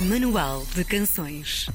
Manual de Canções.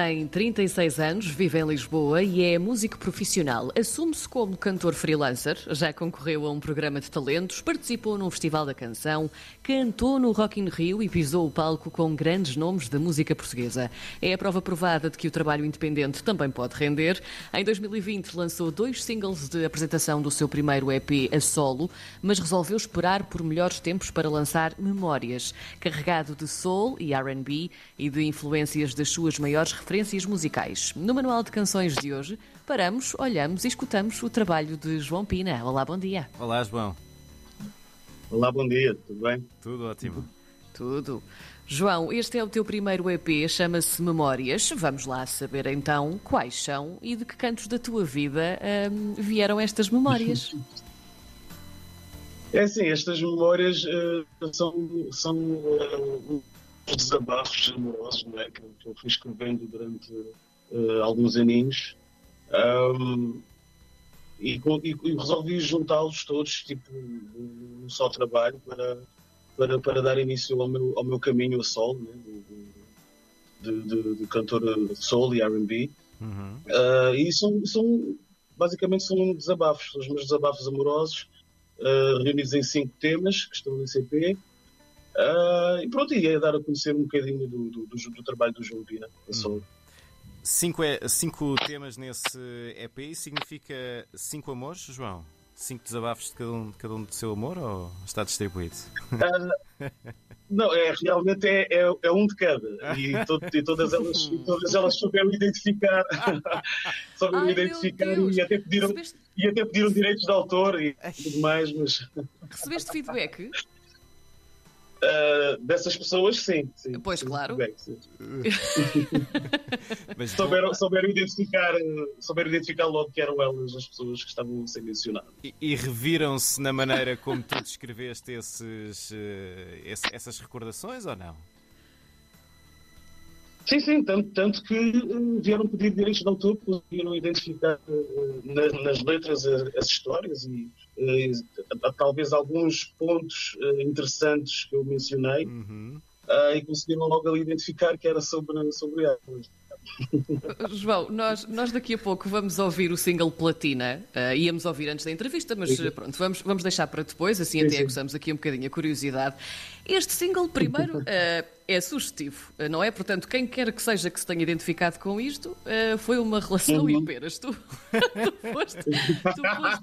Tem 36 anos, vive em Lisboa e é músico profissional. Assume-se como cantor freelancer, já concorreu a um programa de talentos, participou num festival da canção, cantou no Rock in Rio e pisou o palco com grandes nomes da música portuguesa. É a prova provada de que o trabalho independente também pode render. Em 2020 lançou dois singles de apresentação do seu primeiro EP a solo, mas resolveu esperar por melhores tempos para lançar Memórias, carregado de soul e R&B e de influências das suas maiores referências musicais. No Manual de Canções de hoje, paramos, olhamos e escutamos o trabalho de João Pina. Olá, bom dia. Olá, João. Olá, bom dia, tudo bem? Tudo ótimo. Tudo. João, este é o teu primeiro EP, chama-se Memórias. Vamos lá saber então quais são e de que cantos da tua vida hum, vieram estas memórias. É assim, estas memórias uh, são, são uh, desabafos amorosos não é? que, eu fui escrevendo durante uh, alguns aninhos. Um, e, e, e, resolvi juntá-los todos, tipo, num só trabalho, para, para, para dar início ao meu, ao meu caminho a solo, né? de, de, de, cantor soul e R&B. Uhum. Uh, e são, são, basicamente, são desabafos, são os meus desabafos amorosos, uh, reunidos em cinco temas, que estão no CP. Uh, e pronto, ia dar a conhecer um bocadinho do, do, do, do trabalho do João Pina, a solo. Cinco, é, cinco temas nesse EP significa cinco amores, João? Cinco desabafos de cada um, de cada um do seu amor ou está distribuído? Uh, não, é, realmente é, é, é, um de cada. E, e todas, elas, todas elas souberam identificar. souberam Ai, identificar e até, pediram, Recebeste... e até pediram direitos de autor e tudo mais. Mas... Recebeste feedback? Uh, dessas pessoas, sim. sim pois, sim, claro. Bem. Mas souberam, souberam, identificar, souberam identificar logo que eram elas as pessoas que estavam a ser mencionadas. E, e reviram-se na maneira como tu descreveste esses, uh, essas recordações ou não? Sim, sim, tanto, tanto que uh, vieram pedir direitos de autor, conseguiram identificar uh, na, nas letras as, as histórias e talvez alguns pontos interessantes que eu mencionei uhum. e conseguiram logo ali identificar que era sobre, sobre elas. João, nós, nós daqui a pouco vamos ouvir o single Platina. Uh, íamos ouvir antes da entrevista, mas sim. pronto, vamos, vamos deixar para depois, assim sim, até aguçamos aqui um bocadinho a curiosidade. Este single, primeiro, uh, é sugestivo, não é? Portanto, quem quer que seja que se tenha identificado com isto, uh, foi uma relação uhum. e apenas tu, tu foste. Tu foste,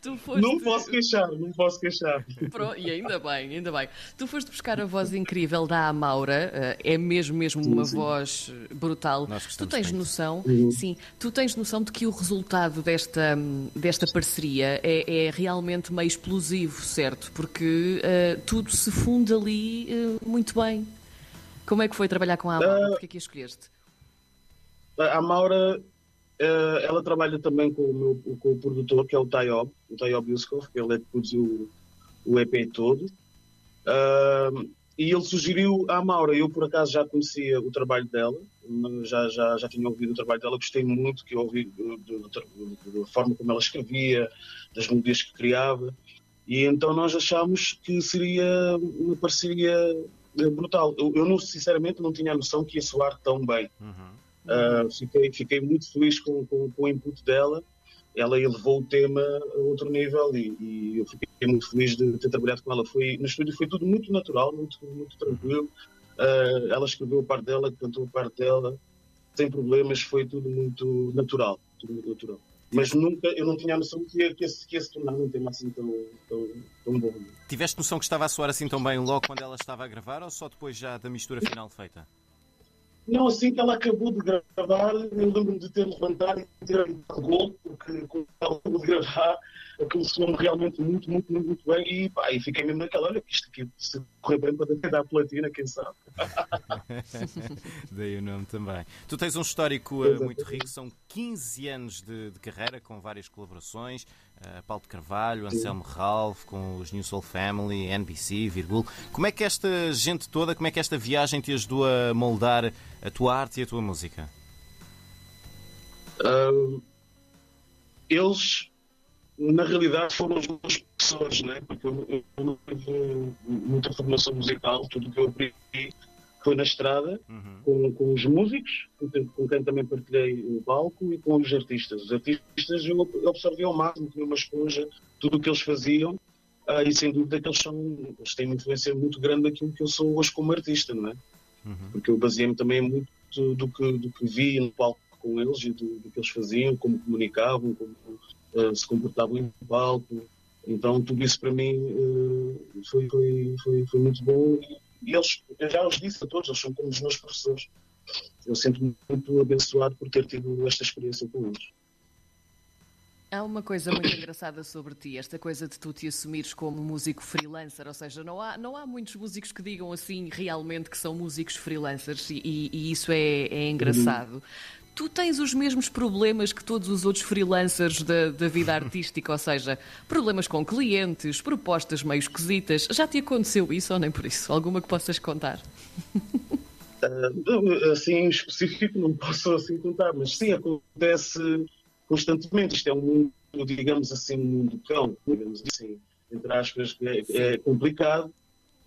tu foste não posso queixar, não posso queixar. Pronto, e ainda bem, ainda bem. Tu foste buscar a voz incrível da Amaura, uh, é mesmo, mesmo sim, uma sim. voz brutal. Tu tens noção, uhum. sim, tu tens noção de que o resultado desta, desta parceria é, é realmente meio explosivo, certo? Porque uh, tudo se funde ali muito bem. Como é que foi trabalhar com a Amaura? Uh, Porquê que a escolheste? A Maura, uh, ela trabalha também com o, meu, com o produtor, que é o Tayob, o Tayob Yuskov, que ele é que produziu o EP todo. Uh, e ele sugeriu à Maura, eu por acaso já conhecia o trabalho dela, já, já, já tinha ouvido o trabalho dela, gostei muito que eu ouvi da forma como ela escrevia, das melodias que criava. E então nós achámos que seria uma parceria eh, brutal. Eu, eu não, sinceramente não tinha a noção que ia soar tão bem. Uhum. Uh, fiquei, fiquei muito feliz com, com, com, o input dela. Ela elevou o tema a outro nível e, e, eu fiquei muito feliz de ter trabalhado com ela. Foi, no estúdio foi tudo muito natural, muito, muito tranquilo. Uh, ela escreveu a parte dela, cantou a parte dela, sem problemas, foi tudo muito natural. Tudo muito natural. Mas nunca, eu não tinha a noção que ia, que ia, que ia se tornar um tema assim tão, tão, tão bom. Tiveste noção que estava a soar assim tão bem logo quando ela estava a gravar ou só depois já da mistura final feita? Não, assim que ela acabou de gravar, eu lembro-me de ter levantado e ter gol, porque quando ela acabou de gravar, aquilo soou realmente muito, muito, muito, muito bem. E, pá, e fiquei mesmo naquela, olha, que isto aqui se correr bem para dar a platina, quem sabe. Daí o nome também. Tu tens um histórico uh, muito rico, são 15 anos de, de carreira com várias colaborações. Uh, Paulo de Carvalho, Anselmo Ralph, com os New Soul Family, NBC, Virgul. Como é que esta gente toda, como é que esta viagem te ajudou a moldar a tua arte e a tua música? Uh, eles, na realidade, foram os meus professores, né? porque eu, eu não tive muita formação musical, tudo que eu aprendi foi na estrada, uhum. com, com os músicos, com quem também partilhei o palco, e com os artistas. Os artistas eu absorvi ao máximo, tinha uma esponja, tudo o que eles faziam, uh, e sem dúvida que eles, são, eles têm uma influência muito grande naquilo que eu sou hoje como artista, não é? Uhum. Porque eu baseei-me também muito do que, do que vi no palco com eles e do, do que eles faziam, como comunicavam, como uh, se comportavam em palco. Então tudo isso para mim uh, foi, foi, foi, foi muito bom e eles, eu já os disse a todos, eles são como os meus professores. Eu sinto-me muito abençoado por ter tido esta experiência com eles. Há uma coisa muito engraçada sobre ti, esta coisa de tu te assumires como músico freelancer, ou seja, não há, não há muitos músicos que digam assim realmente que são músicos freelancers e, e isso é, é engraçado. Uhum. Tu tens os mesmos problemas que todos os outros freelancers da, da vida artística, ou seja, problemas com clientes, propostas meio esquisitas. Já te aconteceu isso ou nem por isso? Alguma que possas contar? Uh, assim, em específico, não posso assim contar, mas sim, acontece constantemente. Isto é um mundo, digamos assim, um mundo cão, digamos assim, entre aspas, que é, é complicado.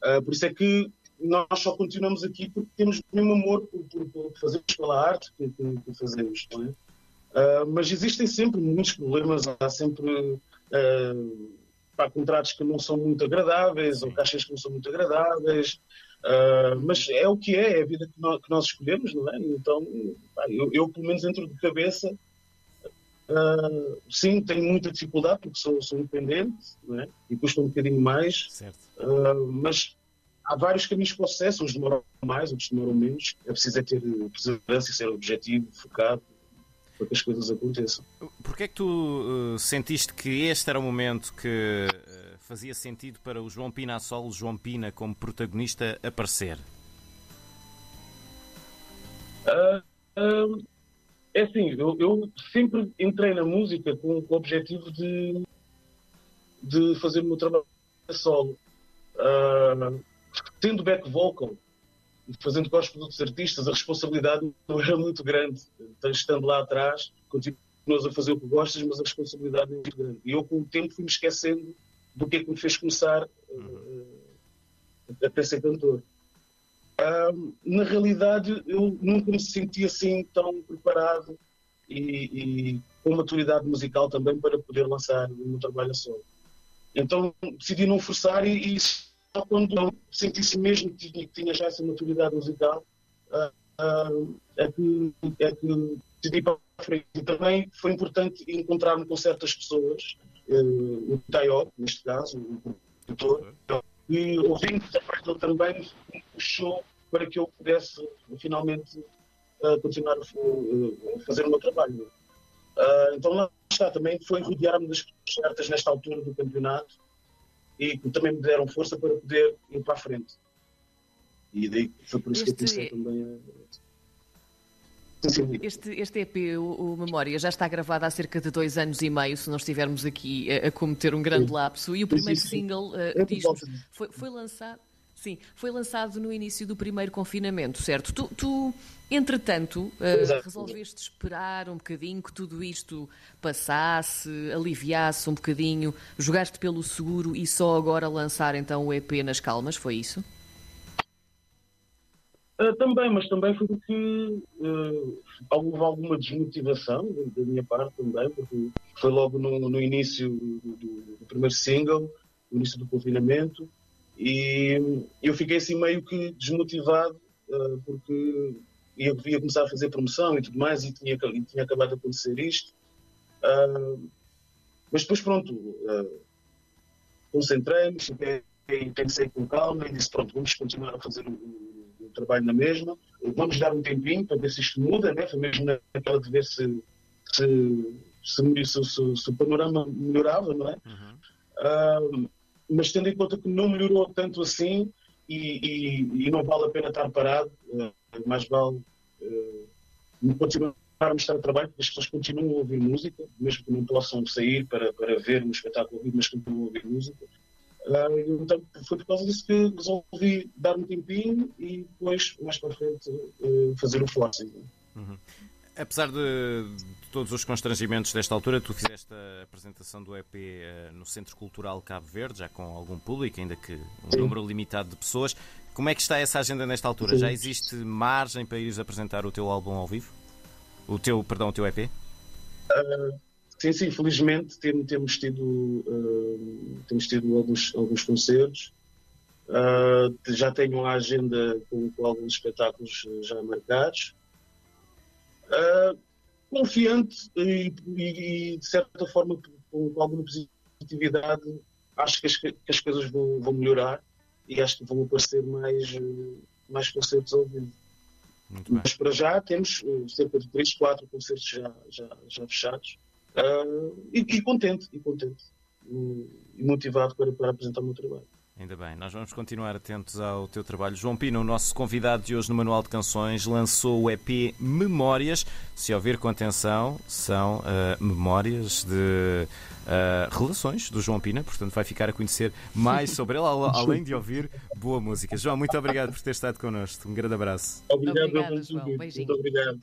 Uh, por isso é que nós só continuamos aqui porque temos o mesmo amor por, por, por fazermos pela arte que, que, fazemos, não é? Uh, mas existem sempre muitos problemas, há sempre uh, contratos que não são muito agradáveis ou caixas que não são muito agradáveis, uh, mas é o que é, é a vida que nós, que nós escolhemos, não é? Então, pá, eu, eu, pelo menos dentro de cabeça, Uh, sim, tenho muita dificuldade porque sou, sou independente é? e custa um bocadinho mais, mas há vários caminhos para o sucesso, uns demoram mais, outros demoram menos. É preciso é ter perseverança e ser objetivo, focado para que as coisas aconteçam. Porquê é que tu uh, sentiste que este era o momento que uh, fazia sentido para o João Pina a solo, João Pina como protagonista, aparecer? Uh, é assim, eu, eu, sempre entrei na música com, com o objetivo de, de fazer o meu trabalho a solo. Uh, tendo back vocal fazendo gospel dos artistas, a responsabilidade não era muito grande. Então, estando lá atrás, continuas a fazer o que gostas, mas a responsabilidade é muito grande. E eu, com o tempo, fui-me esquecendo do que é que me fez começar uh, a ser cantor. Na realidade, eu nunca me senti assim tão preparado e, e, com maturidade musical também para poder lançar o meu trabalho a solo. Então decidi não forçar e, e só quando eu sentisse mesmo que tinha, que tinha já essa maturidade musical uh, uh, é, que, é que decidi para a frente. E também foi importante encontrar-me com certas pessoas, uh, o Tayo, neste caso, o produtor, e ouvindo dele também me puxou para que eu pudesse finalmente continuar a fazer o meu trabalho. então lá está, também foi rodear-me das certas nesta altura do campeonato e que também me deram força para poder ir para a frente. E daí foi por isso este... que eu comecei também a. Este, este EP, o, o, Memória, já está gravado há cerca de dois anos e meio, se não estivermos aqui a, a cometer um grande lapso. E o primeiro single uh, diz foi, foi lançado. Sim, foi lançado no início do primeiro confinamento, certo? Tu, tu entretanto, uh, resolveste esperar um bocadinho que tudo isto passasse, aliviasse um bocadinho, jogaste pelo seguro e só agora lançar então o EP nas calmas, foi isso? Uh, também, mas também foi porque uh, houve alguma desmotivação da minha parte também, porque foi logo no, no início do, do, do primeiro single, no início do confinamento, e eu fiquei assim meio que desmotivado, uh, porque ia, ia, começar a fazer promoção e tudo mais, e tinha, e tinha acabado de acontecer isto. Uh, mas depois, pronto, uh, concentrei-me, pensei com calma e disse: pronto, vamos continuar a fazer o, o, trabalho na mesma, vamos dar um tempinho para ver se isto muda, né? foi mesmo naquela de ver se, se, se, se, se o panorama melhorava, não é? Uhum. Uh, mas tendo em conta que não melhorou tanto assim e, e, e não vale a pena estar parado, uh, mais vale uh, continuar a mostrar trabalho, porque as pessoas continuam a ouvir música, mesmo que não possam sair para, para ver um espetáculo, mas continuam a ouvir música. Uh, então foi por causa disso que resolvi dar um tempinho e depois, mais para frente, uh, fazer o forcing. Uhum. Apesar de, de, todos os constrangimentos desta altura, tu fizeste a apresentação do EP uh, no Centro Cultural Cabo Verde, já com algum público, ainda que um Sim. número limitado de pessoas. Como é que está essa agenda nesta altura? Sim. Já existe margem para ires apresentar o teu álbum ao vivo? O teu, perdão, o teu EP? Uh, ah, sim, sim, felizmente temos, tido, uh, temos tido alguns, alguns concertos. Uh, já tenho uma agenda com, com alguns espetáculos já marcados. Uh, confiante e, e, de certa forma, com, com, alguma positividade, acho que as, que as coisas vão, vão, melhorar e acho que vão aparecer mais, mais concertos ao vivo. Mas para já temos uh, cerca de 3, 4 concertos já, já, já fechados uh, e, e, contente, e contente e motivado para, para apresentar o meu trabalho. Ainda bem, nós vamos continuar atentos ao teu trabalho. João Pina, o nosso convidado de hoje no Manual de Canções, lançou o EP Memórias. Se ouvir com atenção, são uh, memórias de uh, relações do João Pina, portanto vai ficar a conhecer mais sobre ele, além de ouvir boa música. João, muito obrigado por ter estado connosco. Um grande abraço. Obrigado, obrigado João. Muito obrigado.